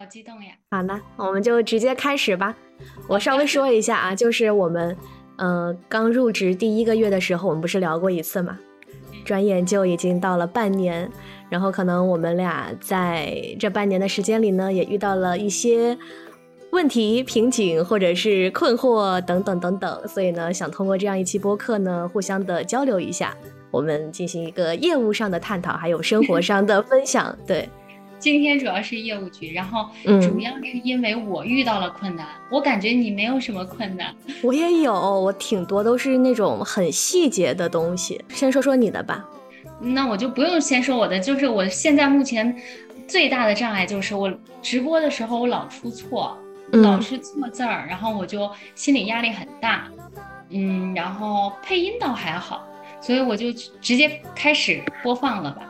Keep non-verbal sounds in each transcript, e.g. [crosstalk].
好激动呀！好了，我们就直接开始吧。我稍微说一下啊，就是我们，呃，刚入职第一个月的时候，我们不是聊过一次嘛？转眼就已经到了半年，然后可能我们俩在这半年的时间里呢，也遇到了一些问题、瓶颈或者是困惑等等等等，所以呢，想通过这样一期播客呢，互相的交流一下，我们进行一个业务上的探讨，还有生活上的分享，对。今天主要是业务局，然后主要是因为我遇到了困难，我感觉你没有什么困难，我也有，我挺多都是那种很细节的东西。先说说你的吧，那我就不用先说我的，就是我现在目前最大的障碍就是我直播的时候我老出错，老是错字儿，然后我就心理压力很大，嗯，然后配音倒还好，所以我就直接开始播放了吧。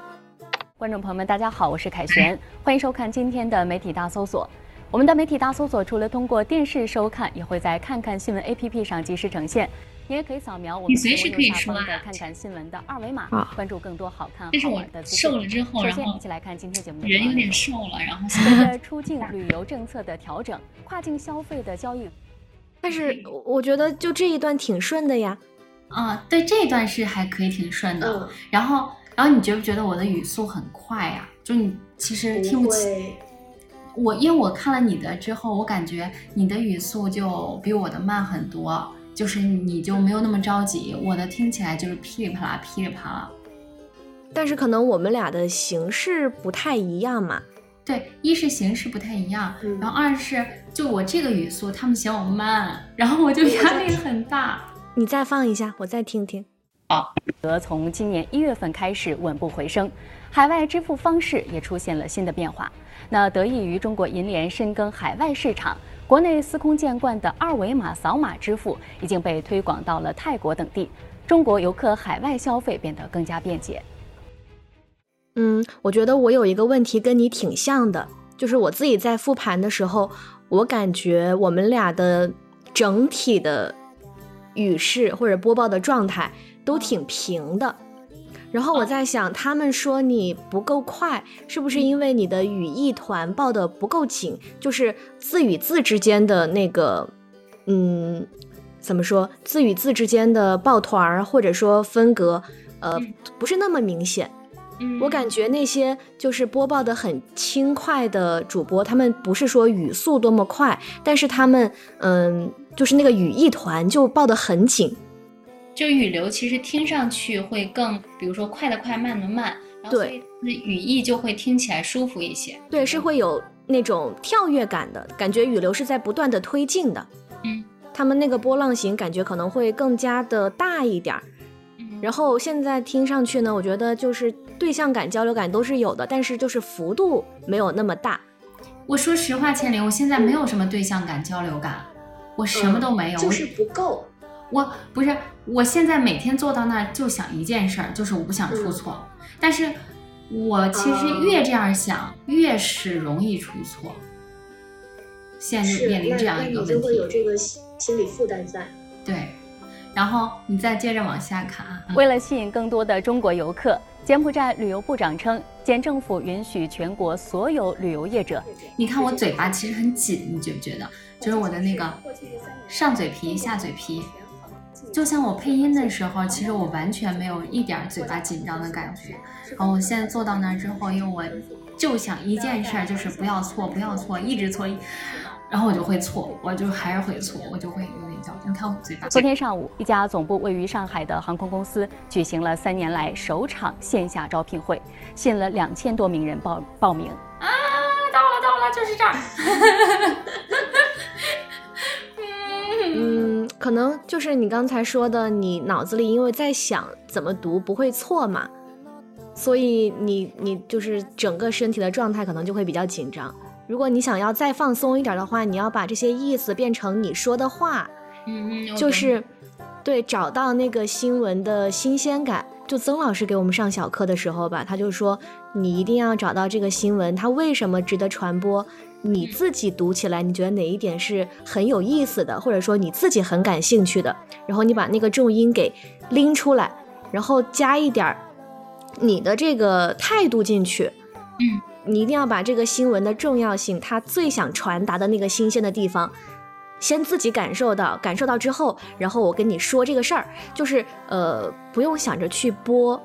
观众朋友们，大家好，我是凯旋，[laughs] 欢迎收看今天的媒体大搜索。我们的媒体大搜索除了通过电视收看，也会在看看新闻 APP 上及时呈现。你也可以扫描我们随时可以说的看看新闻的二维码，关注更多好看好玩的资讯。瘦了之后，然后一起来看今天节目的人有点瘦了，然后 [laughs] 随着出境旅游政策的调整，跨境消费的交易。但是我觉得就这一段挺顺的呀。啊，对，这一段是还可以挺顺的。然后。然后你觉不觉得我的语速很快呀？就你其实听不清我，因为我看了你的之后，我感觉你的语速就比我的慢很多，就是你就没有那么着急。我的听起来就是噼里啪啦，噼里啪啦。但是可能我们俩的形式不太一样嘛。对，一是形式不太一样，然后二是就我这个语速，他们嫌我慢，然后我就压力很大。你再放一下，我再听听。好，则从今年一月份开始稳步回升，海外支付方式也出现了新的变化。那得益于中国银联深耕海外市场，国内司空见惯的二维码扫码支付已经被推广到了泰国等地，中国游客海外消费变得更加便捷。嗯，我觉得我有一个问题跟你挺像的，就是我自己在复盘的时候，我感觉我们俩的整体的语势或者播报的状态。都挺平的，然后我在想，他们说你不够快，是不是因为你的语义团报的不够紧？就是字与字之间的那个，嗯，怎么说？字与字之间的抱团儿或者说分隔，呃，不是那么明显。我感觉那些就是播报的很轻快的主播，他们不是说语速多么快，但是他们，嗯，就是那个语义团就抱的很紧。就语流其实听上去会更，比如说快的快，慢的慢，然后所以语义就会听起来舒服一些。对，是会有那种跳跃感的感觉，语流是在不断的推进的。嗯，他们那个波浪形感觉可能会更加的大一点儿。嗯，然后现在听上去呢，我觉得就是对象感、交流感都是有的，但是就是幅度没有那么大。我说实话，千灵，我现在没有什么对象感、交流感，我什么都没有，就是不够。我不是，我现在每天坐到那儿就想一件事儿，就是我不想出错。但是，我其实越这样想，越是容易出错。现在就面临这样一个问题。就会有这个心理负担在。对，然后你再接着往下看啊。为了吸引更多的中国游客，柬埔寨旅游部长称，柬政府允许全国所有旅游业者。你看我嘴巴其实很紧，你觉不觉得？就是我的那个上嘴皮、下嘴皮。就像我配音的时候，其实我完全没有一点嘴巴紧张的感觉。然后我现在坐到那儿之后，因为我就想一件事儿，就是不要错，不要错，一直错，然后我就会错，我就还是会错，我就会有点焦。你看我嘴巴。昨天上午，一家总部位于上海的航空公司举行了三年来首场线下招聘会，吸引了两千多名人报报名。啊，到了到了，就是这儿。[laughs] 嗯，可能就是你刚才说的，你脑子里因为在想怎么读不会错嘛，所以你你就是整个身体的状态可能就会比较紧张。如果你想要再放松一点的话，你要把这些意思变成你说的话，嗯嗯，就是对找到那个新闻的新鲜感。就曾老师给我们上小课的时候吧，他就说你一定要找到这个新闻，它为什么值得传播。你自己读起来，你觉得哪一点是很有意思的，或者说你自己很感兴趣的？然后你把那个重音给拎出来，然后加一点儿你的这个态度进去。嗯，你一定要把这个新闻的重要性，它最想传达的那个新鲜的地方，先自己感受到，感受到之后，然后我跟你说这个事儿，就是呃，不用想着去播，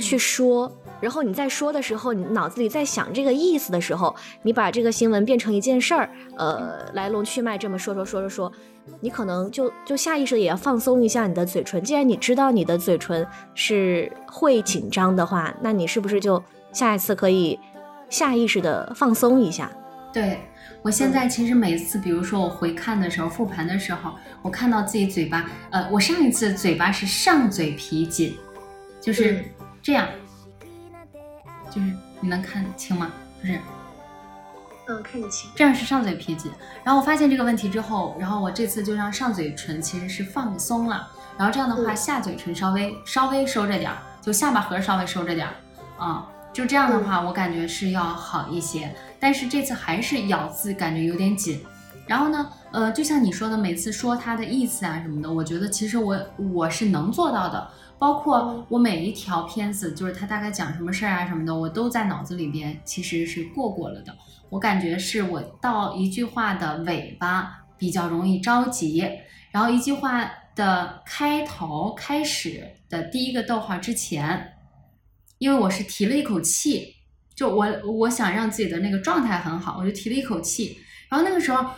去说。然后你在说的时候，你脑子里在想这个意思的时候，你把这个新闻变成一件事儿，呃，来龙去脉这么说说说说说，你可能就就下意识也要放松一下你的嘴唇。既然你知道你的嘴唇是会紧张的话，那你是不是就下一次可以下意识的放松一下？对我现在其实每次，比如说我回看的时候，复盘的时候，我看到自己嘴巴，呃，我上一次嘴巴是上嘴皮紧，就是这样。就是你能看清吗？不是，嗯，看得清。这样是上嘴皮紧。然后我发现这个问题之后，然后我这次就让上嘴唇其实是放松了。然后这样的话，下嘴唇稍微稍微收着点儿，就下巴颏稍微收着点儿，啊，就这样的话，我感觉是要好一些。但是这次还是咬字感觉有点紧。然后呢，呃，就像你说的，每次说它的意思啊什么的，我觉得其实我我是能做到的。包括我每一条片子，就是他大概讲什么事儿啊什么的，我都在脑子里边其实是过过了的。我感觉是我到一句话的尾巴比较容易着急，然后一句话的开头开始的第一个逗号之前，因为我是提了一口气，就我我想让自己的那个状态很好，我就提了一口气，然后那个时候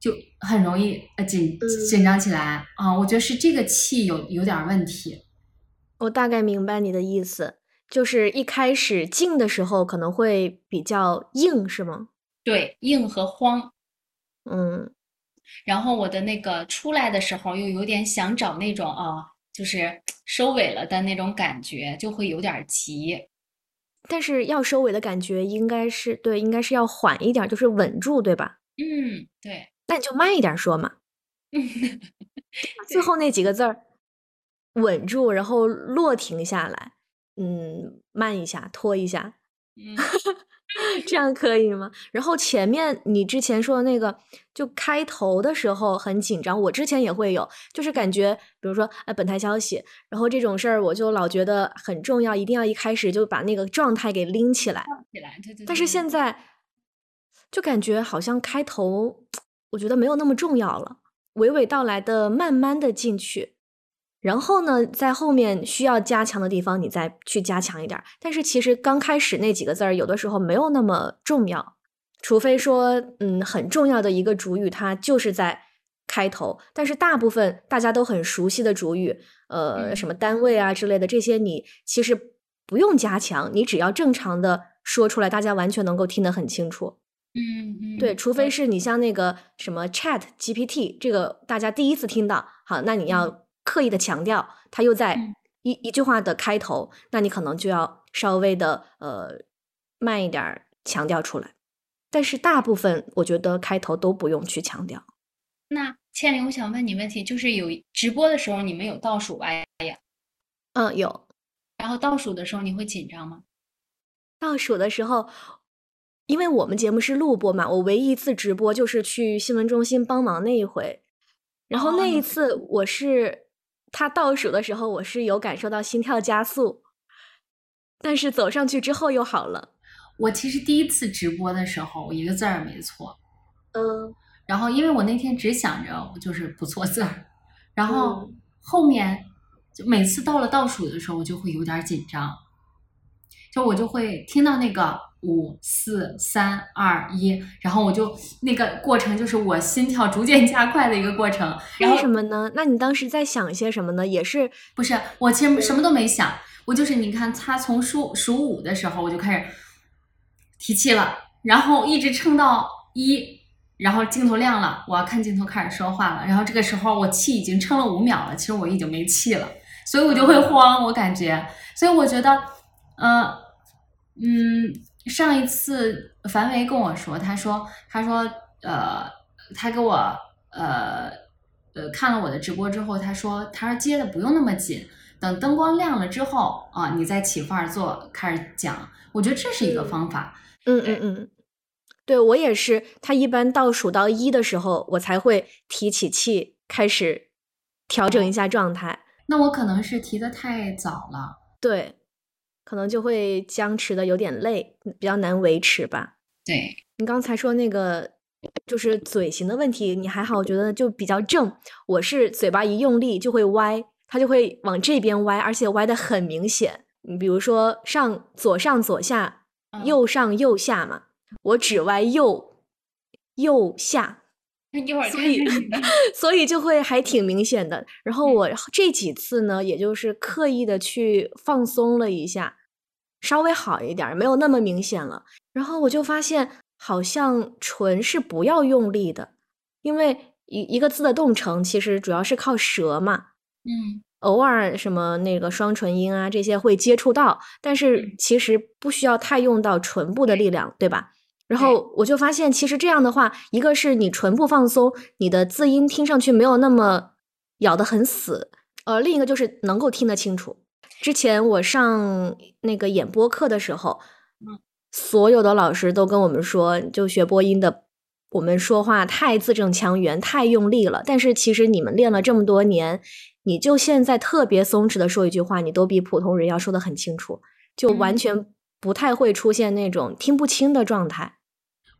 就很容易呃紧紧张起来啊，我觉得是这个气有有点问题。我大概明白你的意思，就是一开始静的时候可能会比较硬，是吗？对，硬和慌，嗯，然后我的那个出来的时候又有点想找那种啊，就是收尾了的那种感觉，就会有点急。但是要收尾的感觉应该是对，应该是要缓一点，就是稳住，对吧？嗯，对。那你就慢一点说嘛。[laughs] 最后那几个字儿。稳住，然后落停下来，嗯，慢一下，拖一下，嗯，[laughs] 这样可以吗？然后前面你之前说的那个，就开头的时候很紧张，我之前也会有，就是感觉，比如说，哎，本台消息，然后这种事儿，我就老觉得很重要，一定要一开始就把那个状态给拎起来，起来，对对。但是现在就感觉好像开头，[tsk] 我觉得没有那么重要了，娓娓道来的，慢慢的进去。然后呢，在后面需要加强的地方，你再去加强一点。但是其实刚开始那几个字儿，有的时候没有那么重要，除非说，嗯，很重要的一个主语，它就是在开头。但是大部分大家都很熟悉的主语，呃，什么单位啊之类的，这些你其实不用加强，你只要正常的说出来，大家完全能够听得很清楚。嗯嗯，对，除非是你像那个什么 Chat GPT，这个大家第一次听到，好，那你要。刻意的强调，他又在一一句话的开头，那你可能就要稍微的呃慢一点强调出来。但是大部分我觉得开头都不用去强调。那千灵，我想问你问题，就是有直播的时候你们有倒数吧？呀？嗯，有。然后倒数的时候你会紧张吗？倒数的时候，因为我们节目是录播嘛，我唯一一次直播就是去新闻中心帮忙那一回，然后那一次我是。他倒数的时候，我是有感受到心跳加速，但是走上去之后又好了。我其实第一次直播的时候，我一个字儿没错，嗯，然后因为我那天只想着就是不错字儿，然后后面就每次到了倒数的时候，我就会有点紧张，就我就会听到那个。五四三二一，然后我就那个过程就是我心跳逐渐加快的一个过程。为什么呢？那你当时在想些什么呢？也是不是？我其实什么都没想，我就是你看他从数数五的时候我就开始提气了，然后一直撑到一，然后镜头亮了，我要看镜头开始说话了，然后这个时候我气已经撑了五秒了，其实我已经没气了，所以我就会慌，我感觉，所以我觉得，嗯嗯。上一次樊维跟我说，他说，他说，呃，他给我，呃，呃，看了我的直播之后，他说，他说接的不用那么紧，等灯光亮了之后啊，你再起范儿做，开始讲。我觉得这是一个方法。嗯嗯嗯，对我也是，他一般倒数到一的时候，我才会提起气，开始调整一下状态。那我可能是提的太早了。对。可能就会僵持的有点累，比较难维持吧。对你刚才说那个就是嘴型的问题，你还好，我觉得就比较正。我是嘴巴一用力就会歪，它就会往这边歪，而且歪的很明显。你比如说上左上左下，右上右下嘛，我只歪右右下。一会儿所以 [laughs] 所以就会还挺明显的。然后我这几次呢，也就是刻意的去放松了一下，稍微好一点，没有那么明显了。然后我就发现，好像唇是不要用力的，因为一一个字的动成其实主要是靠舌嘛。嗯，偶尔什么那个双唇音啊这些会接触到，但是其实不需要太用到唇部的力量，对吧？然后我就发现，其实这样的话，一个是你唇部放松，你的字音听上去没有那么咬得很死，呃，另一个就是能够听得清楚。之前我上那个演播课的时候，嗯，所有的老师都跟我们说，就学播音的，我们说话太字正腔圆，太用力了。但是其实你们练了这么多年，你就现在特别松弛的说一句话，你都比普通人要说的很清楚，就完全不太会出现那种听不清的状态。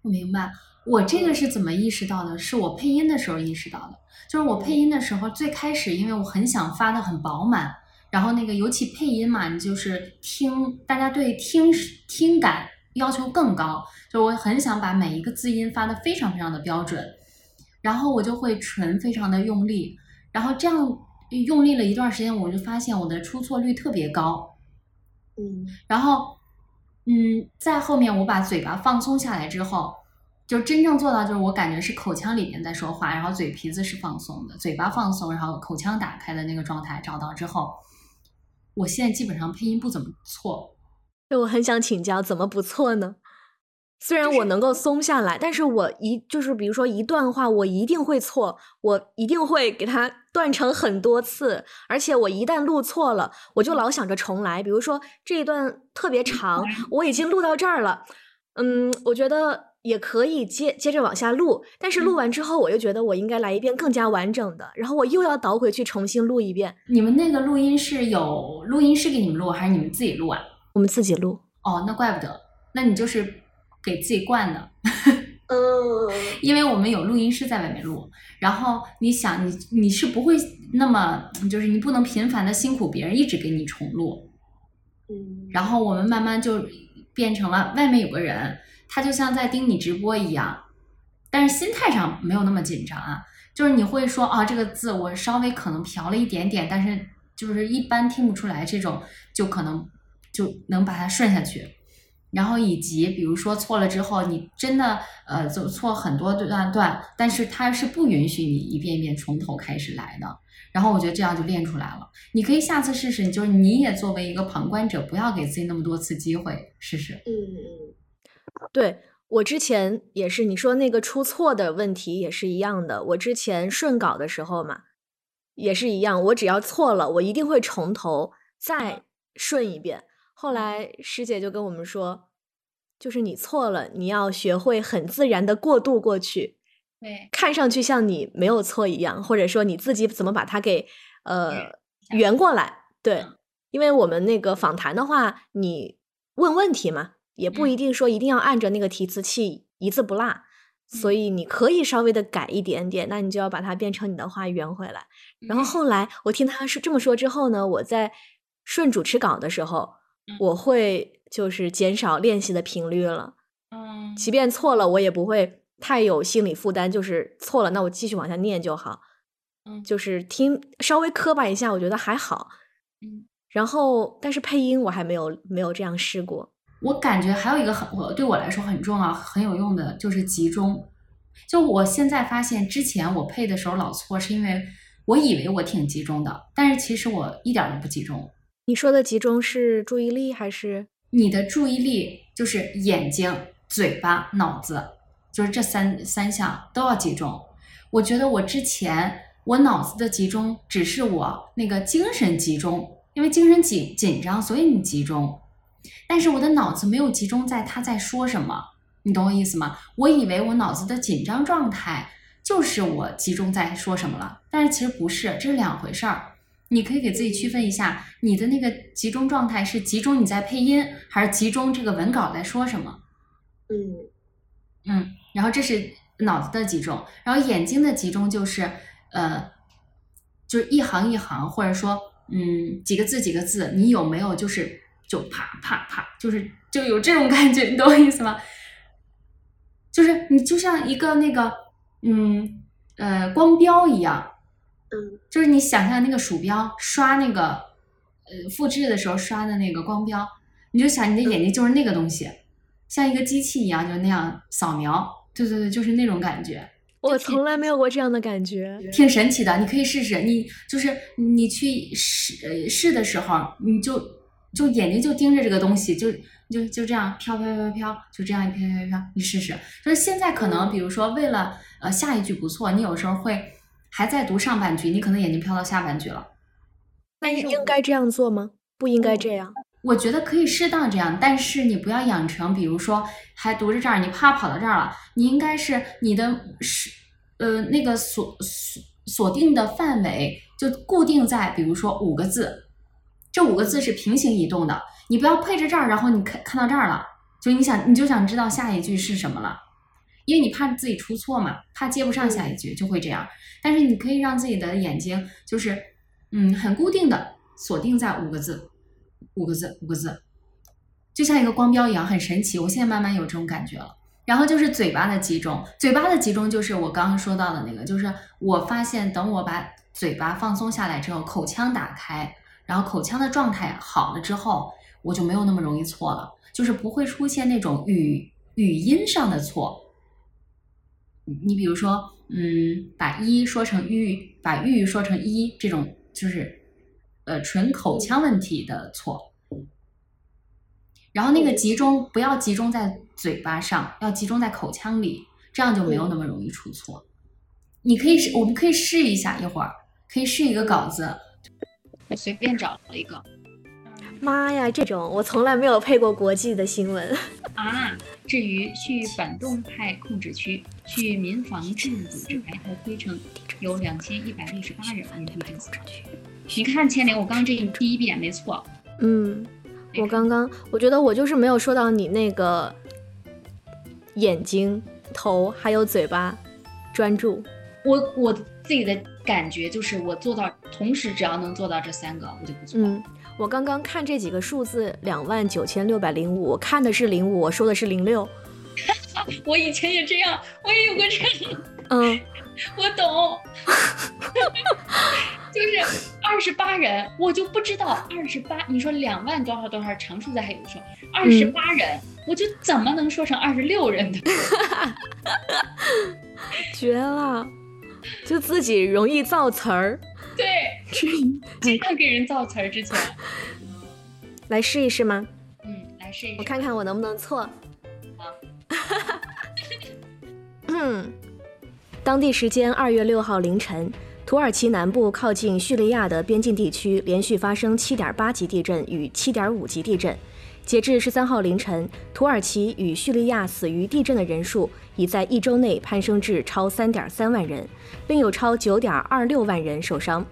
我明白，我这个是怎么意识到的？是我配音的时候意识到的。就是我配音的时候，最开始因为我很想发的很饱满，然后那个尤其配音嘛，你就是听大家对听听感要求更高，就我很想把每一个字音发的非常非常的标准，然后我就会唇非常的用力，然后这样用力了一段时间，我就发现我的出错率特别高，嗯，然后。嗯，在后面我把嘴巴放松下来之后，就真正做到就是我感觉是口腔里面在说话，然后嘴皮子是放松的，嘴巴放松，然后口腔打开的那个状态找到之后，我现在基本上配音不怎么错。对我很想请教，怎么不错呢？虽然我能够松下来，但是我一就是比如说一段话，我一定会错，我一定会给它断成很多次，而且我一旦录错了，我就老想着重来。比如说这一段特别长，我已经录到这儿了，嗯，我觉得也可以接接着往下录，但是录完之后，我又觉得我应该来一遍更加完整的，然后我又要倒回去重新录一遍。你们那个录音是有录音师给你们录，还是你们自己录啊？我们自己录。哦，那怪不得，那你就是。给自己惯的，[laughs] 嗯，因为我们有录音师在外面录，然后你想你你是不会那么就是你不能频繁的辛苦别人一直给你重录，嗯，然后我们慢慢就变成了外面有个人，他就像在盯你直播一样，但是心态上没有那么紧张啊，就是你会说啊这个字我稍微可能调了一点点，但是就是一般听不出来这种就可能就能把它顺下去。然后以及比如说错了之后，你真的呃走错很多段段，但是它是不允许你一遍一遍从头开始来的。然后我觉得这样就练出来了。你可以下次试试，就是你也作为一个旁观者，不要给自己那么多次机会，试试。嗯嗯，对我之前也是，你说那个出错的问题也是一样的。我之前顺稿的时候嘛，也是一样，我只要错了，我一定会从头再顺一遍。后来师姐就跟我们说，就是你错了，你要学会很自然的过渡过去，对，看上去像你没有错一样，或者说你自己怎么把它给呃圆过来，对，因为我们那个访谈的话，你问问题嘛，也不一定说一定要按着那个提词器一字不落，所以你可以稍微的改一点点，那你就要把它变成你的话圆回来。然后后来我听他是这么说之后呢，我在顺主持稿的时候。我会就是减少练习的频率了，嗯，即便错了，我也不会太有心理负担。就是错了，那我继续往下念就好，嗯，就是听稍微磕巴一下，我觉得还好，嗯。然后，但是配音我还没有没有这样试过。我感觉还有一个很我对我来说很重要、很有用的，就是集中。就我现在发现，之前我配的时候老错，是因为我以为我挺集中的，但是其实我一点都不集中。你说的集中是注意力还是你的注意力？就是眼睛、嘴巴、脑子，就是这三三项都要集中。我觉得我之前我脑子的集中只是我那个精神集中，因为精神紧紧张，所以你集中。但是我的脑子没有集中在他在说什么，你懂我意思吗？我以为我脑子的紧张状态就是我集中在说什么了，但是其实不是，这是两回事儿。你可以给自己区分一下，你的那个集中状态是集中你在配音，还是集中这个文稿在说什么？嗯嗯，然后这是脑子的集中，然后眼睛的集中就是呃，就是一行一行，或者说嗯几个字几个字，你有没有就是就啪啪啪，就是就有这种感觉，你懂我意思吗？就是你就像一个那个嗯呃光标一样。嗯，就是你想象那个鼠标刷那个呃复制的时候刷的那个光标，你就想你的眼睛就是那个东西，像一个机器一样，就那样扫描。对对对，就是那种感觉。我从来没有过这样的感觉，挺神奇的。你可以试试，你就是你去试呃试的时候，你就就眼睛就盯着这个东西，就就就这样飘飘飘飘，就这样一飘飘飘，你试试。就是现在可能，比如说为了呃下一句不错，你有时候会。还在读上半句，你可能眼睛飘到下半句了。那应该这样做吗？不应该这样。我觉得可以适当这样，但是你不要养成，比如说还读着这儿，你啪跑到这儿了。你应该是你的是呃那个锁锁锁定的范围就固定在，比如说五个字，这五个字是平行移动的。你不要配着这儿，然后你看看到这儿了，就你想你就想知道下一句是什么了，因为你怕自己出错嘛，怕接不上下一句，就会这样。但是你可以让自己的眼睛就是，嗯，很固定的锁定在五个字，五个字，五个字，就像一个光标一样，很神奇。我现在慢慢有这种感觉了。然后就是嘴巴的集中，嘴巴的集中就是我刚刚说到的那个，就是我发现等我把嘴巴放松下来之后，口腔打开，然后口腔的状态好了之后，我就没有那么容易错了，就是不会出现那种语语音上的错。你比如说。嗯，把一说成玉，把玉说成一，这种就是呃纯口腔问题的错。然后那个集中不要集中在嘴巴上，要集中在口腔里，这样就没有那么容易出错。你可以试，我们可以试一下，一会儿可以试一个稿子，我随便找了一个。妈呀，这种我从来没有配过国际的新闻啊！至于去反动派控制区，去民防志愿组织白头推称，有两千一百六十八人因地震死。你看千灵，我刚这第一遍没错。嗯，我刚刚我觉得我就是没有说到你那个眼睛、头还有嘴巴专注。我我自己的感觉就是，我做到同时，只要能做到这三个，我就不错。嗯。我刚刚看这几个数字，两万九千六百零五，我看的是零五，我说的是零六。[laughs] 我以前也这样，我也有过这样。嗯，[laughs] 我懂。[laughs] 就是二十八人，我就不知道二十八。你说两万多少多少常数字还有说二十八人，我就怎么能说成二十六人的？绝了，就自己容易造词儿。对，[laughs] 经常给人造词儿。之前 [laughs] 来试一试吗？嗯，来试一试，我看看我能不能错。好。[laughs] 嗯，当地时间二月六号凌晨，土耳其南部靠近叙利亚的边境地区连续发生七点八级地震与七点五级地震。截至十三号凌晨，土耳其与叙利亚死于地震的人数已在一周内攀升至超三点三万人，并有超九点二六万人受伤。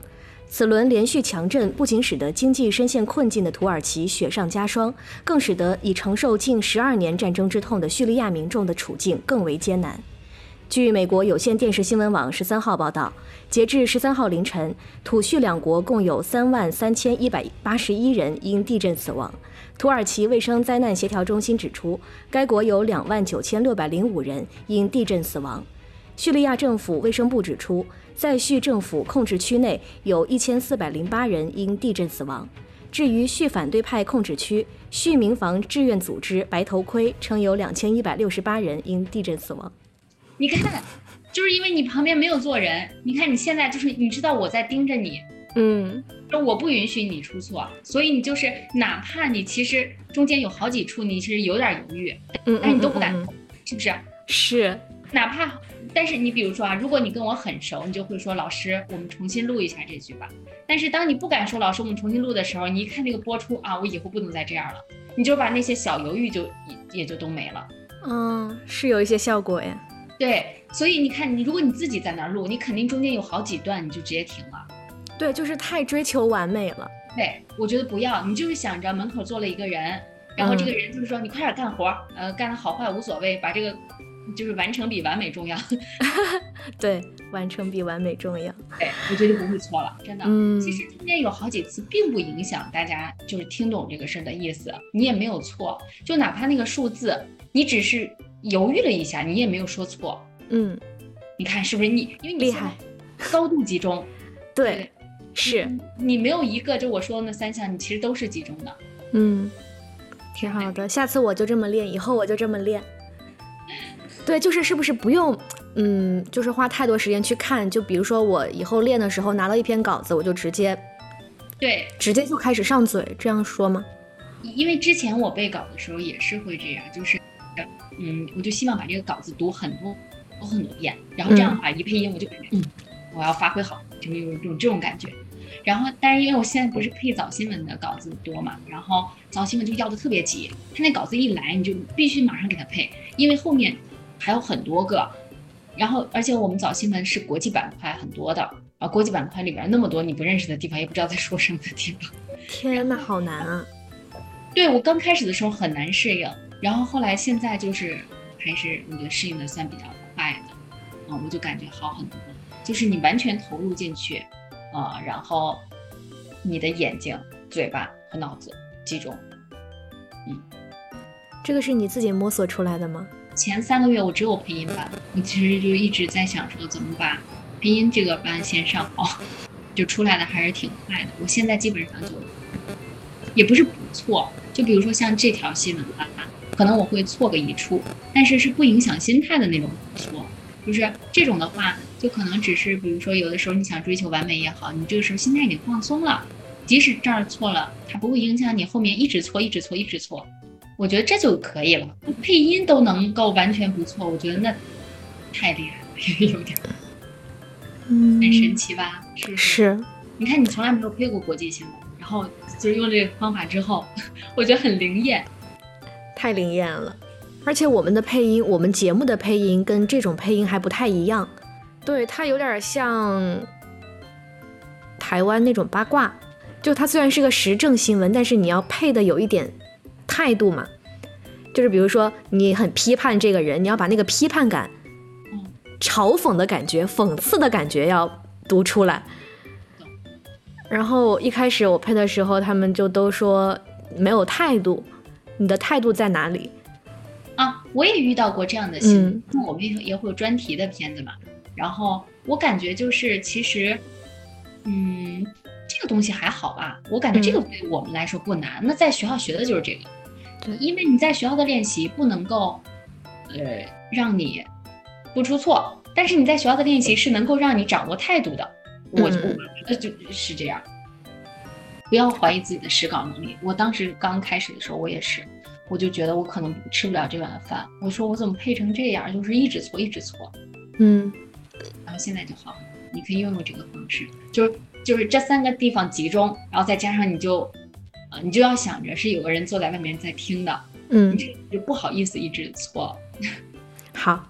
此轮连续强震不仅使得经济深陷困境的土耳其雪上加霜，更使得已承受近十二年战争之痛的叙利亚民众的处境更为艰难。据美国有线电视新闻网十三号报道，截至十三号凌晨，土叙两国共有三万三千一百八十一人因地震死亡。土耳其卫生灾难协调中心指出，该国有两万九千六百零五人因地震死亡。叙利亚政府卫生部指出，在叙政府控制区内有一千四百零八人因地震死亡。至于叙反对派控制区，叙民防志愿组织白头盔称有两千一百六十八人因地震死亡。你看，就是因为你旁边没有坐人，你看你现在就是你知道我在盯着你。嗯，我不允许你出错，所以你就是哪怕你其实中间有好几处你其实有点犹豫，嗯，但你都不敢，是不是？是，哪怕，但是你比如说啊，如果你跟我很熟，你就会说老师，我们重新录一下这句吧。但是当你不敢说老师，我们重新录的时候，你一看那个播出啊，我以后不能再这样了，你就把那些小犹豫就也也就都没了。嗯，是有一些效果呀。对，所以你看，你如果你自己在那儿录，你肯定中间有好几段你就直接停了。对，就是太追求完美了。对，我觉得不要，你就是想着门口坐了一个人，然后这个人就是说你快点干活，呃，干的好坏无所谓，把这个就是完成比完美重要。[laughs] 对，完成比完美重要。对，我觉得不会错了，真的。嗯，其实中间有好几次并不影响大家就是听懂这个事儿的意思，你也没有错，就哪怕那个数字，你只是犹豫了一下，你也没有说错。嗯，你看是不是你？因为你厉害，高度集中。对，是你没有一个就我说的那三项，你其实都是集中的。嗯，挺好的，下次我就这么练，以后我就这么练。对，就是是不是不用，嗯，就是花太多时间去看。就比如说我以后练的时候拿到一篇稿子，我就直接，对，直接就开始上嘴，这样说吗？因为之前我背稿的时候也是会这样，就是，嗯，我就希望把这个稿子读很多，读很多遍，然后这样的话一配音我就感觉，嗯，我要发挥好。就有这种这种感觉，然后，但是因为我现在不是配早新闻的稿子多嘛，然后早新闻就要的特别急，他那稿子一来你就必须马上给他配，因为后面还有很多个，然后而且我们早新闻是国际板块很多的啊，国际板块里边那么多你不认识的地方，也不知道在说什么的地方，天呐，好难啊！对我刚开始的时候很难适应，然后后来现在就是还是我觉得适应的算比较快的，啊，我就感觉好很多。就是你完全投入进去，啊，然后你的眼睛、嘴巴和脑子集中，嗯，这个是你自己摸索出来的吗？前三个月我只有配音班，我其实就一直在想说怎么把配音这个班先上好，[laughs] 就出来的还是挺快的。我现在基本上就也不是不错，就比如说像这条新闻吧，可能我会错个一处，但是是不影响心态的那种错。就是这种的话，就可能只是，比如说有的时候你想追求完美也好，你这个时候心态已经放松了，即使这儿错了，它不会影响你后面一直错、一直错、一直错。我觉得这就可以了。配音都能够完全不错，我觉得那太厉害了，[laughs] 有点，嗯，很神奇吧？是不是？是。你看，你从来没有配过国际新闻，然后就是用这个方法之后，[laughs] 我觉得很灵验，太灵验了。而且我们的配音，我们节目的配音跟这种配音还不太一样，对，它有点像台湾那种八卦，就它虽然是个时政新闻，但是你要配的有一点态度嘛，就是比如说你很批判这个人，你要把那个批判感、嘲讽的感觉、讽刺的感觉要读出来。然后一开始我配的时候，他们就都说没有态度，你的态度在哪里？啊，我也遇到过这样的新闻，我们也也会有专题的片子嘛。然后我感觉就是，其实，嗯，这个东西还好吧。我感觉这个对我们来说不难。那在学校学的就是这个，对，因为你在学校的练习不能够，呃，让你不出错，但是你在学校的练习是能够让你掌握态度的。我我觉得就是这样，不要怀疑自己的实稿能力。我当时刚开始的时候，我也是。我就觉得我可能吃不了这碗饭。我说我怎么配成这样，就是一直错，一直错。嗯，然后现在就好了，你可以用用这个方式，就是就是这三个地方集中，然后再加上你就，呃，你就要想着是有个人坐在外面在听的，嗯，就不好意思一直错。[laughs] 好，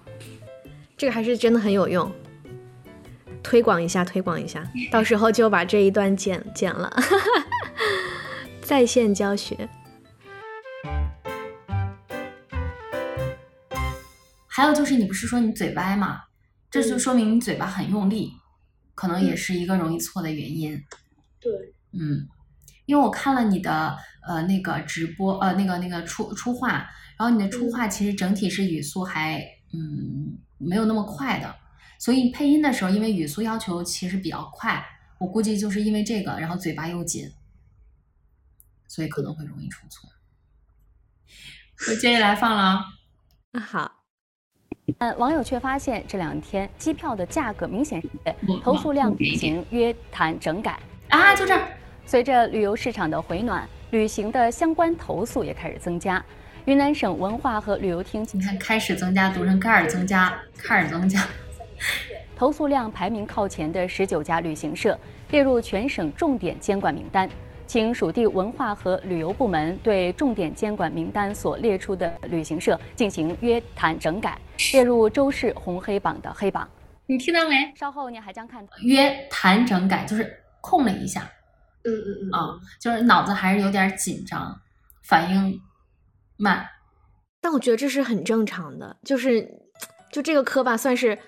这个还是真的很有用，推广一下，推广一下，到时候就把这一段剪剪了，[laughs] 在线教学。还有就是，你不是说你嘴歪吗？这就说明你嘴巴很用力，可能也是一个容易错的原因。对，嗯，因为我看了你的呃那个直播呃那个那个出出话，然后你的出话其实整体是语速还嗯没有那么快的，所以配音的时候，因为语速要求其实比较快，我估计就是因为这个，然后嘴巴又紧，所以可能会容易出错。我接下来放了，啊 [laughs] 好。嗯网友却发现，这两天机票的价格明显投诉量已经约谈整改啊！就这儿，随着旅游市场的回暖，旅行的相关投诉也开始增加。云南省文化和旅游厅，你看开始增加，读成开始增加，开始增加。投诉量排名靠前的十九家旅行社列入全省重点监管名单。请属地文化和旅游部门对重点监管名单所列出的旅行社进行约谈整改，列入周市红黑榜的黑榜。你听到没？稍后你还将看到约谈整改，就是空了一下，嗯嗯嗯，啊，就是脑子还是有点紧张，反应慢。但我觉得这是很正常的，就是就这个科吧算是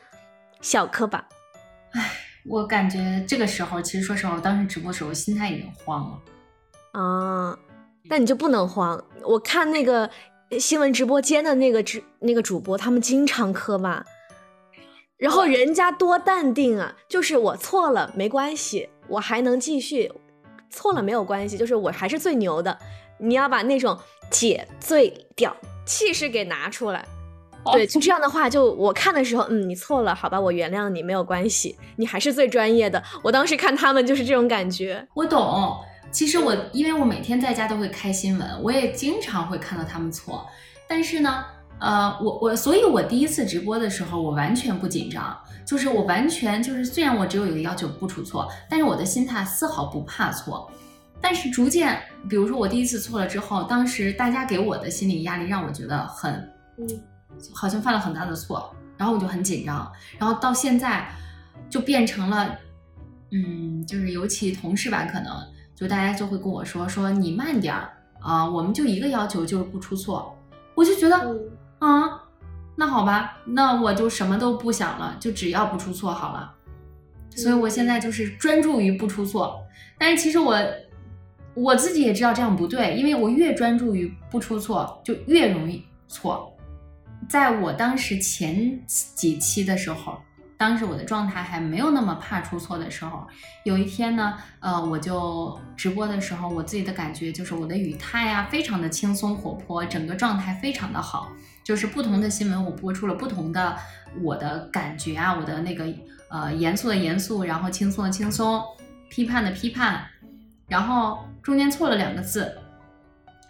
小磕巴。唉，我感觉这个时候，其实说实话，我当时直播的时候心态已经慌了。啊，那你就不能慌。我看那个新闻直播间的那个直那个主播，他们经常磕巴，然后人家多淡定啊，就是我错了没关系，我还能继续，错了没有关系，就是我还是最牛的。你要把那种姐最屌气势给拿出来。对，就这样的话，就我看的时候，嗯，你错了，好吧，我原谅你，没有关系，你还是最专业的。我当时看他们就是这种感觉。我懂。其实我，因为我每天在家都会开新闻，我也经常会看到他们错。但是呢，呃，我我，所以我第一次直播的时候，我完全不紧张，就是我完全就是，虽然我只有一个要求不出错，但是我的心态丝毫不怕错。但是逐渐，比如说我第一次错了之后，当时大家给我的心理压力让我觉得很，嗯，好像犯了很大的错，然后我就很紧张，然后到现在就变成了，嗯，就是尤其同事吧，可能。就大家就会跟我说说你慢点儿啊，我们就一个要求就是不出错，我就觉得啊，那好吧，那我就什么都不想了，就只要不出错好了。所以我现在就是专注于不出错，但是其实我我自己也知道这样不对，因为我越专注于不出错，就越容易错。在我当时前几期的时候。当时我的状态还没有那么怕出错的时候，有一天呢，呃，我就直播的时候，我自己的感觉就是我的语态呀，非常的轻松活泼，整个状态非常的好。就是不同的新闻，我播出了不同的我的感觉啊，我的那个呃严肃的严肃，然后轻松的轻松，批判的批判，然后中间错了两个字，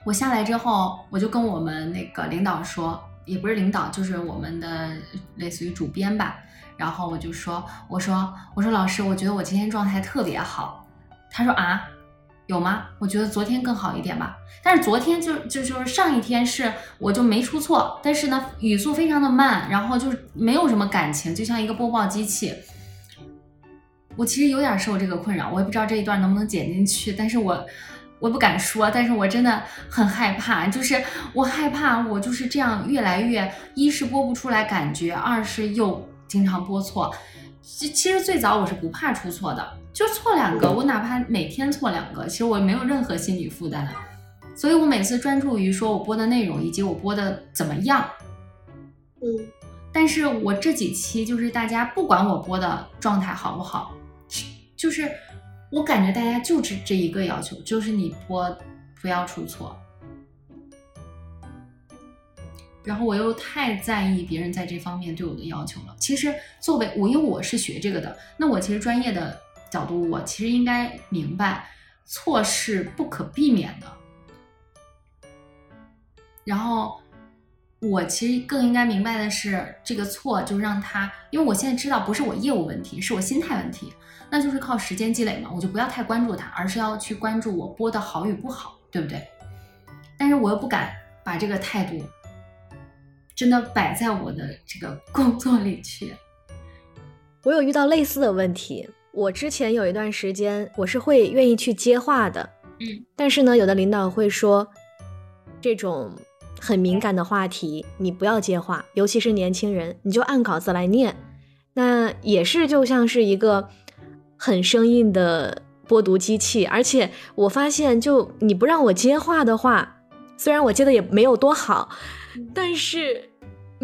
我下来之后，我就跟我们那个领导说，也不是领导，就是我们的类似于主编吧。然后我就说，我说，我说老师，我觉得我今天状态特别好。他说啊，有吗？我觉得昨天更好一点吧。但是昨天就就就是上一天是我就没出错，但是呢语速非常的慢，然后就是没有什么感情，就像一个播报机器。我其实有点受这个困扰，我也不知道这一段能不能剪进去，但是我我不敢说，但是我真的很害怕，就是我害怕我就是这样越来越，一是播不出来感觉，二是又。经常播错，其其实最早我是不怕出错的，就错两个，我哪怕每天错两个，其实我没有任何心理负担的，所以我每次专注于说我播的内容以及我播的怎么样，嗯，但是我这几期就是大家不管我播的状态好不好，就是我感觉大家就只这一个要求，就是你播不要出错。然后我又太在意别人在这方面对我的要求了。其实作为我，因为我是学这个的，那我其实专业的角度，我其实应该明白错是不可避免的。然后我其实更应该明白的是，这个错就让他，因为我现在知道不是我业务问题，是我心态问题，那就是靠时间积累嘛。我就不要太关注它，而是要去关注我播的好与不好，对不对？但是我又不敢把这个态度。真的摆在我的这个工作里去。我有遇到类似的问题。我之前有一段时间，我是会愿意去接话的，嗯。但是呢，有的领导会说，这种很敏感的话题，你不要接话，尤其是年轻人，你就按稿子来念。那也是就像是一个很生硬的播读机器。而且我发现，就你不让我接话的话，虽然我接的也没有多好，但是。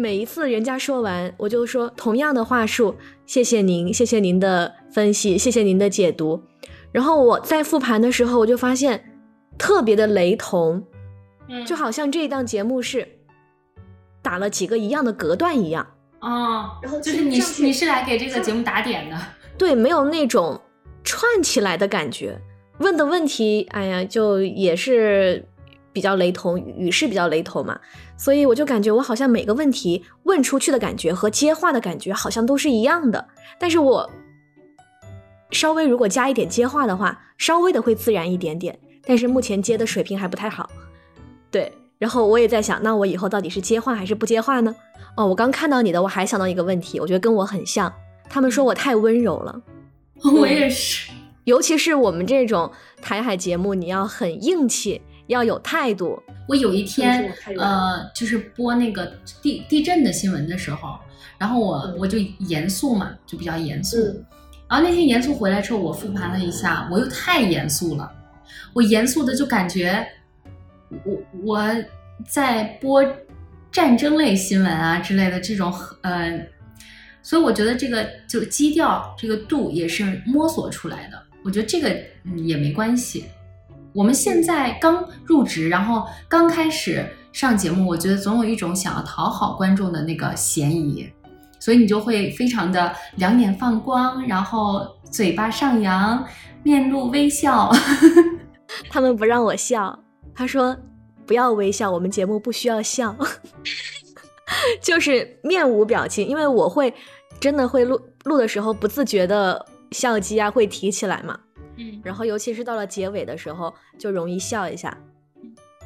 每一次人家说完，我就说同样的话术，谢谢您，谢谢您的分析，谢谢您的解读。然后我在复盘的时候，我就发现特别的雷同，就好像这一档节目是打了几个一样的隔断一样哦。然后就是你你是来给这个节目打点的，对，没有那种串起来的感觉。问的问题，哎呀，就也是。比较雷同，语势比较雷同嘛，所以我就感觉我好像每个问题问出去的感觉和接话的感觉好像都是一样的，但是我稍微如果加一点接话的话，稍微的会自然一点点，但是目前接的水平还不太好。对，然后我也在想，那我以后到底是接话还是不接话呢？哦，我刚看到你的，我还想到一个问题，我觉得跟我很像，他们说我太温柔了，我也是。尤其是我们这种台海节目，你要很硬气，要有态度。我有一天，呃，就是播那个地地震的新闻的时候，然后我我就严肃嘛，就比较严肃。然后那天严肃回来之后，我复盘了一下，我又太严肃了，我严肃的就感觉我我在播战争类新闻啊之类的这种，呃，所以我觉得这个就基调这个度也是摸索出来的。我觉得这个嗯也没关系。我们现在刚入职，然后刚开始上节目，我觉得总有一种想要讨好观众的那个嫌疑，所以你就会非常的两眼放光，然后嘴巴上扬，面露微笑。[laughs] 他们不让我笑，他说不要微笑，我们节目不需要笑，就是面无表情，因为我会真的会录录的时候不自觉的笑肌啊会提起来嘛。嗯，然后尤其是到了结尾的时候，就容易笑一下。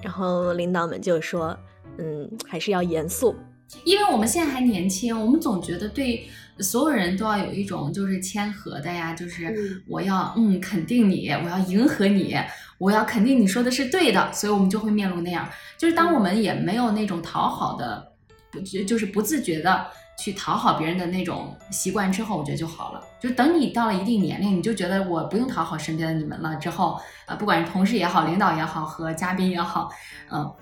然后领导们就说：“嗯，还是要严肃，因为我们现在还年轻，我们总觉得对所有人都要有一种就是谦和的呀，就是我要嗯肯定你，我要迎合你，我要肯定你说的是对的，所以我们就会面露那样。就是当我们也没有那种讨好的，不就是不自觉的。”去讨好别人的那种习惯之后，我觉得就好了。就等你到了一定年龄，你就觉得我不用讨好身边的你们了。之后，呃，不管是同事也好，领导也好，和嘉宾也好，嗯，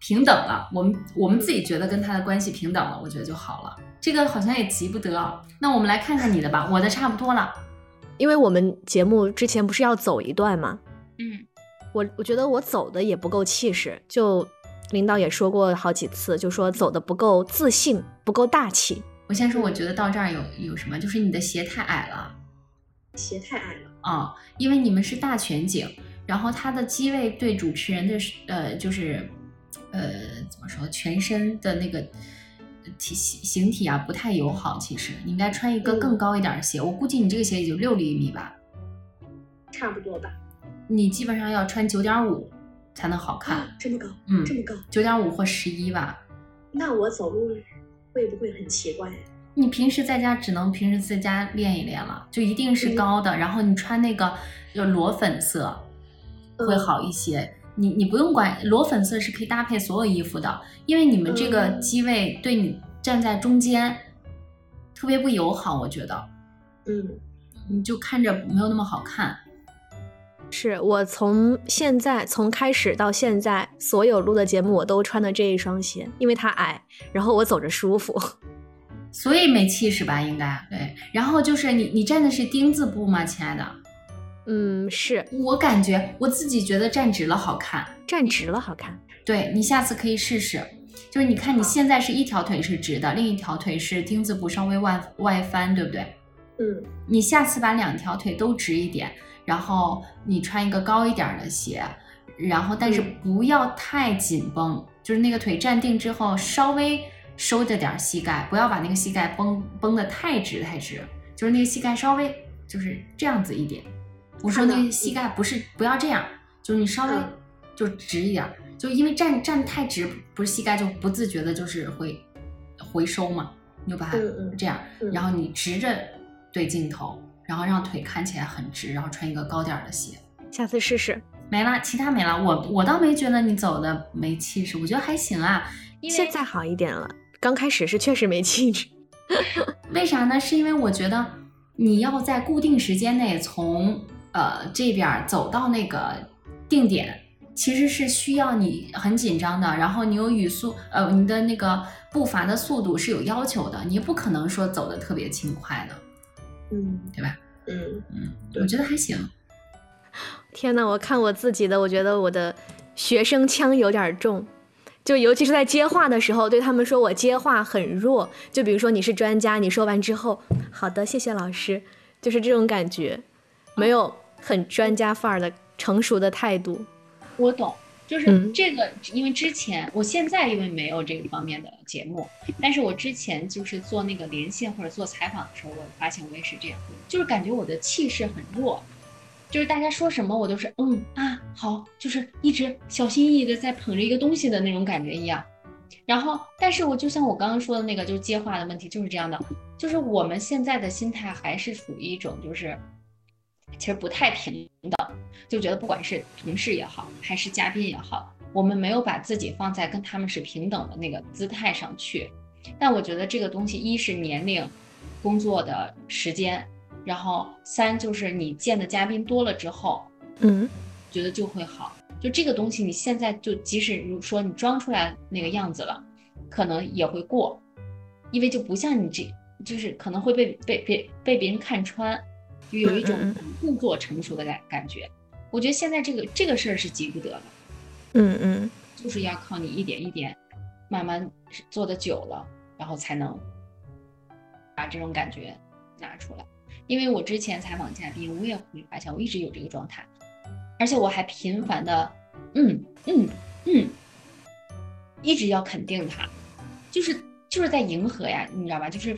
平等了。我们我们自己觉得跟他的关系平等了，我觉得就好了。这个好像也急不得。那我们来看看你的吧，我的差不多了。因为我们节目之前不是要走一段吗？嗯，我我觉得我走的也不够气势，就。领导也说过好几次，就说走的不够自信，不够大气。我先说，我觉得到这儿有有什么，就是你的鞋太矮了，鞋太矮了啊，因为你们是大全景，然后它的机位对主持人的呃，就是呃，怎么说，全身的那个体形体啊，不太友好。其实你应该穿一个更高一点的鞋，我估计你这个鞋也就六厘米吧，差不多吧。你基本上要穿九点五。才能好看，这么高，嗯，这么高，九点五或十一吧。那我走路会不会很奇怪？你平时在家只能平时在家练一练了，就一定是高的。然后你穿那个就裸粉色会好一些。你你不用管裸粉色是可以搭配所有衣服的，因为你们这个机位对你站在中间特别不友好，我觉得，嗯，你就看着没有那么好看。是我从现在从开始到现在，所有录的节目我都穿的这一双鞋，因为它矮，然后我走着舒服，[laughs] 所以没气势吧？应该对。然后就是你你站的是丁字步吗，亲爱的？嗯，是我感觉我自己觉得站直了好看，站直了好看。对你下次可以试试，就是你看你现在是一条腿是直的，另一条腿是丁字步稍微外外翻，对不对？嗯，你下次把两条腿都直一点。然后你穿一个高一点的鞋，然后但是不要太紧绷，就是那个腿站定之后稍微收着点膝盖，不要把那个膝盖绷绷得太直太直，就是那个膝盖稍微就是这样子一点。我说那个膝盖不是不要这样，就是你稍微就直一点，就因为站站太直，不是膝盖就不自觉的就是会回收嘛，你就把它这样，然后你直着对镜头。然后让腿看起来很直，然后穿一个高点的鞋，下次试试。没了，其他没了。我我倒没觉得你走的没气势，我觉得还行啊。现在好一点了，刚开始是确实没气质。[laughs] 为啥呢？是因为我觉得你要在固定时间内从呃这边走到那个定点，其实是需要你很紧张的。然后你有语速，呃，你的那个步伐的速度是有要求的，你不可能说走的特别轻快的。嗯，对吧？嗯嗯，我觉得还行。天呐，我看我自己的，我觉得我的学生腔有点重，就尤其是在接话的时候，对他们说我接话很弱。就比如说你是专家，你说完之后，好的，谢谢老师，就是这种感觉，没有很专家范儿的成熟的态度。我懂。就是这个，因为之前我现在因为没有这个方面的节目，但是我之前就是做那个连线或者做采访的时候，我发现我也是这样，就是感觉我的气势很弱，就是大家说什么我都是嗯啊好，就是一直小心翼翼的在捧着一个东西的那种感觉一样。然后，但是我就像我刚刚说的那个，就是接话的问题就是这样的，就是我们现在的心态还是处于一种就是其实不太平等，就觉得不管是同事也好，还是嘉宾也好，我们没有把自己放在跟他们是平等的那个姿态上去。但我觉得这个东西，一是年龄、工作的时间，然后三就是你见的嘉宾多了之后，嗯，觉得就会好。就这个东西，你现在就即使如说你装出来那个样子了，可能也会过，因为就不像你这，就是可能会被被被被别人看穿。就有一种故作成熟的感感觉，我觉得现在这个这个事儿是急不得的，嗯嗯，就是要靠你一点一点，慢慢做的久了，然后才能把这种感觉拿出来。因为我之前采访嘉宾，我也会发现我一直有这个状态，而且我还频繁的，嗯嗯嗯，一直要肯定他，就是就是在迎合呀，你知道吧？就是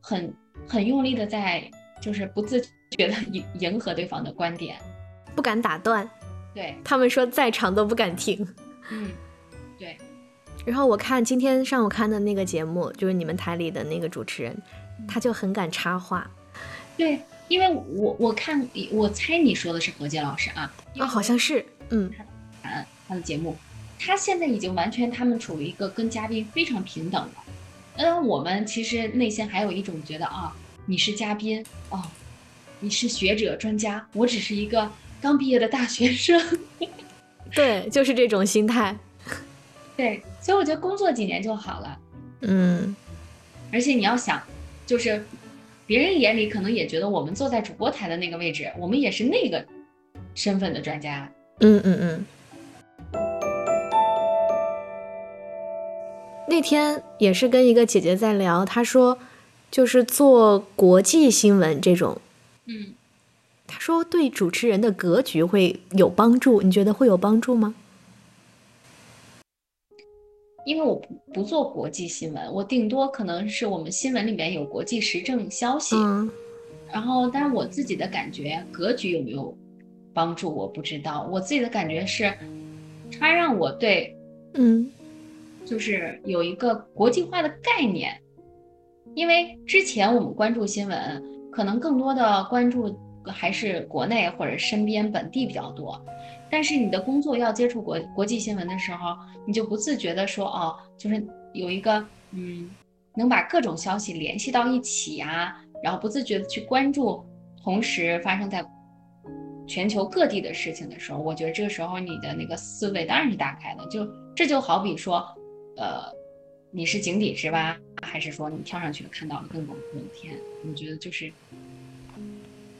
很很用力的在。就是不自觉的 [laughs] 迎迎合对方的观点，不敢打断，对他们说在场都不敢听，嗯，[laughs] 对。然后我看今天上午看的那个节目，就是你们台里的那个主持人，他就很敢插话，对，因为我我看我猜你说的是何洁老师啊，啊好像是，嗯，他他的节目，他现在已经完全他们处于一个跟嘉宾非常平等了，嗯，我们其实内心还有一种觉得啊。你是嘉宾哦，你是学者专家，我只是一个刚毕业的大学生。[laughs] 对，就是这种心态。[laughs] 对，所以我觉得工作几年就好了。嗯，而且你要想，就是别人眼里可能也觉得我们坐在主播台的那个位置，我们也是那个身份的专家。嗯嗯嗯。那天也是跟一个姐姐在聊，她说。就是做国际新闻这种，嗯，他说对主持人的格局会有帮助，你觉得会有帮助吗？因为我不不做国际新闻，我顶多可能是我们新闻里面有国际时政消息，然后，但是我自己的感觉，格局有没有帮助，我不知道。我自己的感觉是，它让我对，嗯，就是有一个国际化的概念。因为之前我们关注新闻，可能更多的关注还是国内或者身边本地比较多，但是你的工作要接触国国际新闻的时候，你就不自觉的说哦，就是有一个嗯，能把各种消息联系到一起呀，然后不自觉的去关注同时发生在全球各地的事情的时候，我觉得这个时候你的那个思维当然是打开的，就这就好比说，呃，你是井底之蛙。还是说你跳上去看到了更广阔的天？我觉得就是，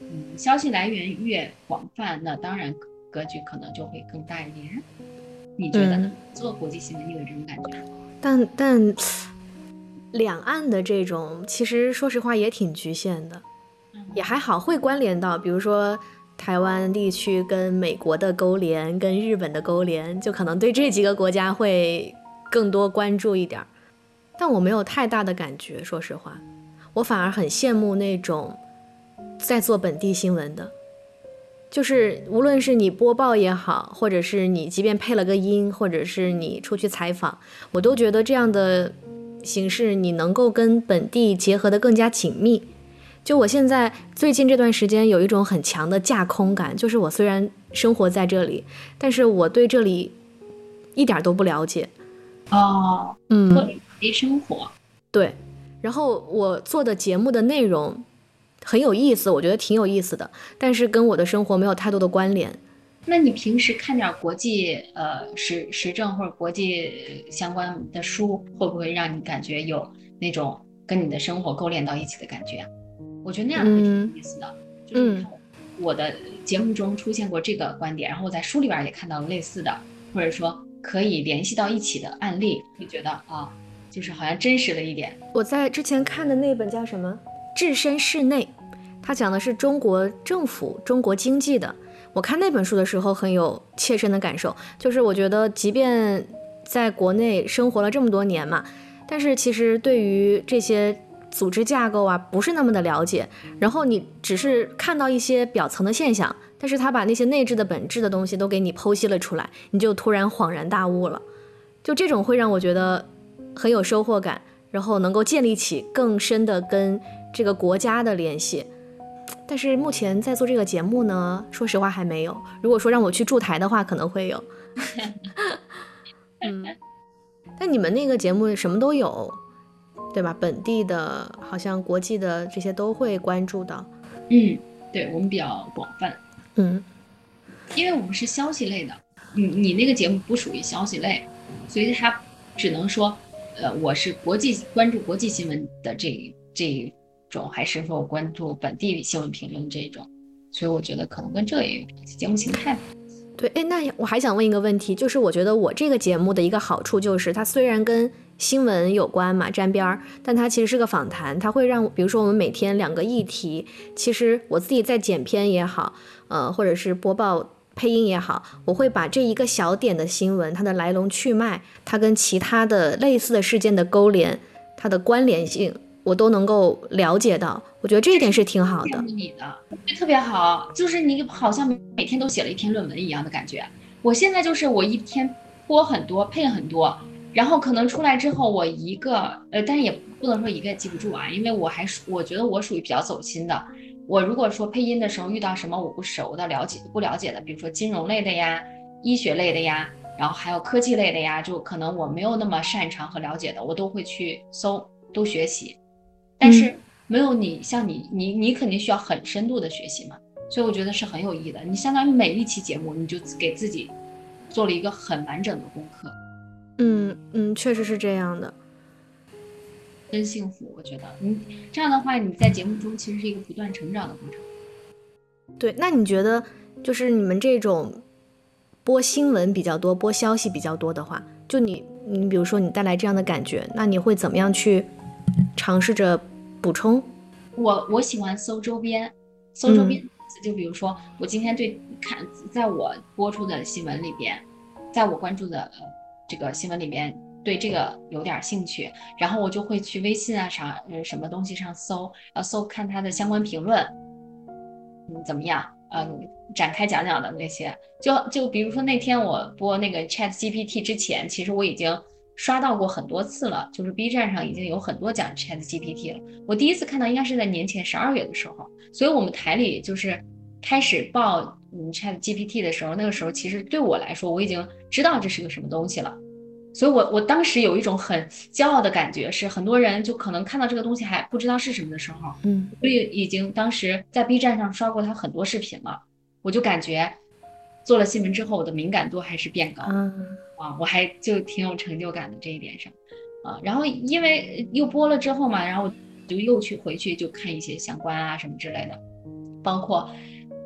嗯，消息来源越广泛，那当然格局可能就会更大一点。你觉得呢？做国际新闻，你有这种感觉？但但两岸的这种，其实说实话也挺局限的，也还好会关联到，比如说台湾地区跟美国的勾连，跟日本的勾连，就可能对这几个国家会更多关注一点。但我没有太大的感觉，说实话，我反而很羡慕那种在做本地新闻的，就是无论是你播报也好，或者是你即便配了个音，或者是你出去采访，我都觉得这样的形式你能够跟本地结合的更加紧密。就我现在最近这段时间有一种很强的架空感，就是我虽然生活在这里，但是我对这里一点都不了解。哦，嗯。生活，对，然后我做的节目的内容很有意思，我觉得挺有意思的，但是跟我的生活没有太多的关联。那你平时看点国际呃时时政或者国际相关的书，会不会让你感觉有那种跟你的生活勾连到一起的感觉？我觉得那样会挺有意思的。就是我的节目中出现过这个观点，然后我在书里边也看到了类似的，或者说可以联系到一起的案例，会觉得啊。就是好像真实了一点。我在之前看的那本叫什么《置身事内》，它讲的是中国政府、中国经济的。我看那本书的时候很有切身的感受，就是我觉得即便在国内生活了这么多年嘛，但是其实对于这些组织架构啊不是那么的了解。然后你只是看到一些表层的现象，但是他把那些内置的本质的东西都给你剖析了出来，你就突然恍然大悟了。就这种会让我觉得。很有收获感，然后能够建立起更深的跟这个国家的联系，但是目前在做这个节目呢，说实话还没有。如果说让我去驻台的话，可能会有。嗯，[laughs] 但你们那个节目什么都有，对吧？本地的，好像国际的这些都会关注到。嗯，对我们比较广泛。嗯，因为我们是消息类的，你你那个节目不属于消息类，所以它只能说，呃，我是国际关注国际新闻的这这种，还是说关注本地新闻评论这种，所以我觉得可能跟这也有，节目形态。对，哎，那我还想问一个问题，就是我觉得我这个节目的一个好处就是，它虽然跟新闻有关嘛，沾边儿，但它其实是个访谈，它会让，比如说我们每天两个议题，其实我自己在剪片也好，呃，或者是播报配音也好，我会把这一个小点的新闻，它的来龙去脉，它跟其他的类似的事件的勾连，它的关联性。我都能够了解到，我觉得这一点是挺好的。你的特别好，就是你好像每天都写了一篇论文一样的感觉。我现在就是我一天播很多，配很多，然后可能出来之后，我一个呃，但是也不能说一个也记不住啊，因为我还属我觉得我属于比较走心的。我如果说配音的时候遇到什么我不熟的、了解不了解的，比如说金融类的呀、医学类的呀，然后还有科技类的呀，就可能我没有那么擅长和了解的，我都会去搜，都学习。但是没有你像你你你肯定需要很深度的学习嘛，所以我觉得是很有意义的。你相当于每一期节目，你就给自己做了一个很完整的功课。嗯嗯，确实是这样的，真幸福。我觉得你这样的话，你在节目中其实是一个不断成长的过程。对，那你觉得就是你们这种播新闻比较多、播消息比较多的话，就你你比如说你带来这样的感觉，那你会怎么样去？尝试着补充，我我喜欢搜周边，搜周边就比如说我今天对看，在我播出的新闻里边，在我关注的这个新闻里边，对这个有点兴趣，然后我就会去微信啊啥呃什么东西上搜，呃搜看他的相关评论，嗯怎么样？嗯展开讲讲的那些，就就比如说那天我播那个 Chat GPT 之前，其实我已经。刷到过很多次了，就是 B 站上已经有很多讲 Chat GPT 了。我第一次看到应该是在年前十二月的时候，所以我们台里就是开始报嗯 Chat GPT 的时候，那个时候其实对我来说我已经知道这是个什么东西了。所以我我当时有一种很骄傲的感觉，是很多人就可能看到这个东西还不知道是什么的时候，嗯，所以已经当时在 B 站上刷过他很多视频了，我就感觉做了新闻之后，我的敏感度还是变高。啊，我还就挺有成就感的这一点上，啊，然后因为又播了之后嘛，然后就又去回去就看一些相关啊什么之类的，包括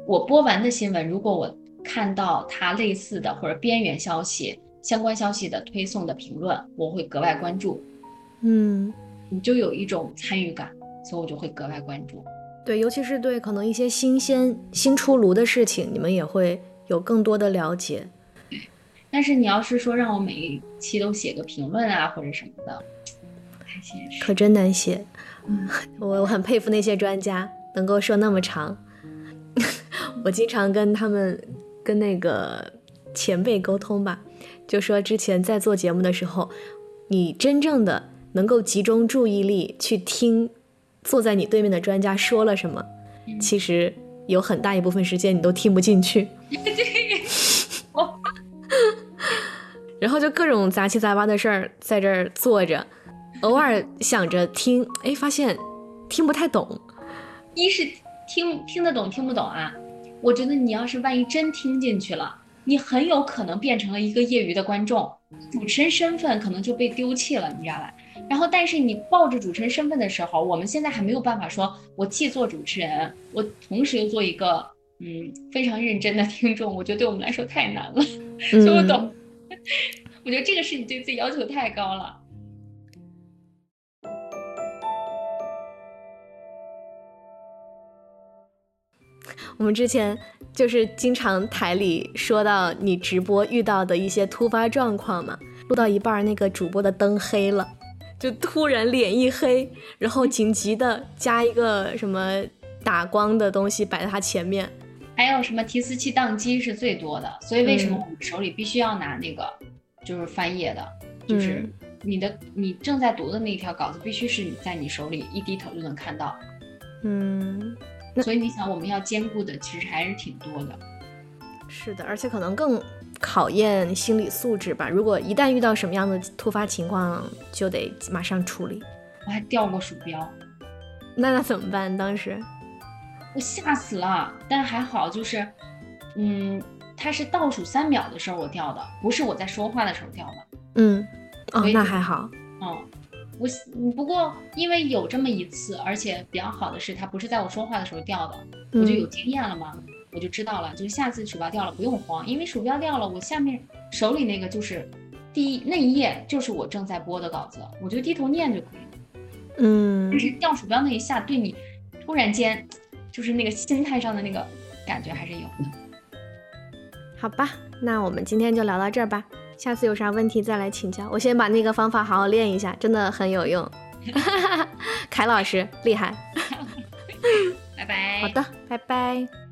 我播完的新闻，如果我看到它类似的或者边缘消息、相关消息的推送的评论，我会格外关注。嗯，你就有一种参与感，所以我就会格外关注。对，尤其是对可能一些新鲜、新出炉的事情，你们也会有更多的了解。对但是你要是说让我每一期都写个评论啊或者什么的，不太现实，可真难写。嗯 [laughs] 我我很佩服那些专家能够说那么长。[laughs] 我经常跟他们跟那个前辈沟通吧，就说之前在做节目的时候，你真正的能够集中注意力去听坐在你对面的专家说了什么，其实有很大一部分时间你都听不进去。[laughs] 然后就各种杂七杂八的事儿在这儿坐着，偶尔想着听，哎，发现听不太懂。一是听听得懂听不懂啊？我觉得你要是万一真听进去了，你很有可能变成了一个业余的观众，主持人身份可能就被丢弃了，你知道吧？然后，但是你抱着主持人身份的时候，我们现在还没有办法说，我既做主持人，我同时又做一个嗯非常认真的听众，我觉得对我们来说太难了，所以我懂。[laughs] 我觉得这个是你对自己要求太高了。我们之前就是经常台里说到你直播遇到的一些突发状况嘛，录到一半那个主播的灯黑了，就突然脸一黑，然后紧急的加一个什么打光的东西摆在他前面。还有什么提词器宕机是最多的，所以为什么我们手里必须要拿那个，就是翻页的，就是你的你正在读的那一条稿子，必须是你在你手里一低头就能看到。嗯，所以你想，我们要兼顾的其实还是挺多的。是的，而且可能更考验心理素质吧。如果一旦遇到什么样的突发情况，就得马上处理。我还掉过鼠标，那那怎么办？当时我吓死了，但还好，就是，嗯，它是倒数三秒的时候我掉的，不是我在说话的时候掉的。嗯，哦那还好。嗯，我嗯不过因为有这么一次，而且比较好的是，它不是在我说话的时候掉的，我就有嗯经验了嘛，我就知道了，就是下次鼠标掉了不用慌，因为鼠标掉了，我下面手里那个就是第一那一页就是我正在播的稿子，我就低头念就可以了。嗯但是掉鼠标那一下，对你突然间就是那个心态上的那个感觉还是有的。好吧，那我们今天就聊到这儿吧。下次有啥问题再来请教。我先把那个方法好好练一下，真的很有用。[laughs] 凯老师厉害。[laughs] 拜拜。好的，拜拜。